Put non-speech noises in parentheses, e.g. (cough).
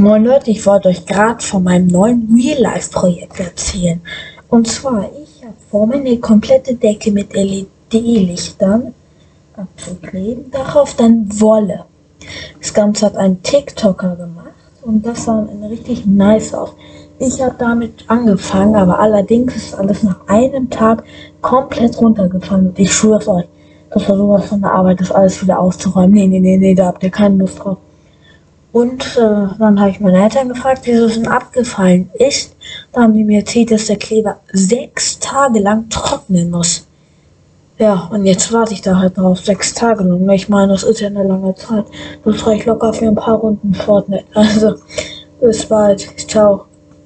Moin Leute, ich wollte euch gerade von meinem neuen Real-Life-Projekt erzählen. Und zwar, ich habe vor, meine komplette Decke mit LED-Lichtern abzukleben, darauf dann Wolle. Das Ganze hat ein TikToker gemacht und das sah richtig nice aus. Ich habe damit angefangen, aber allerdings ist alles nach einem Tag komplett runtergefallen. Und ich schwöre es euch, das war sowas von der Arbeit, das alles wieder auszuräumen. Nee, nee, nee, nee, da habt ihr keine Lust drauf. Und äh, dann habe ich meine Eltern gefragt, wieso es denn abgefallen ist. Da haben die mir erzählt, dass der Kleber sechs Tage lang trocknen muss. Ja, und jetzt warte ich da halt drauf, sechs Tage lang. Ich meine, das ist ja eine lange Zeit. Das reicht locker für ein paar Runden Fortnite. (laughs) Also, bis bald. Ciao.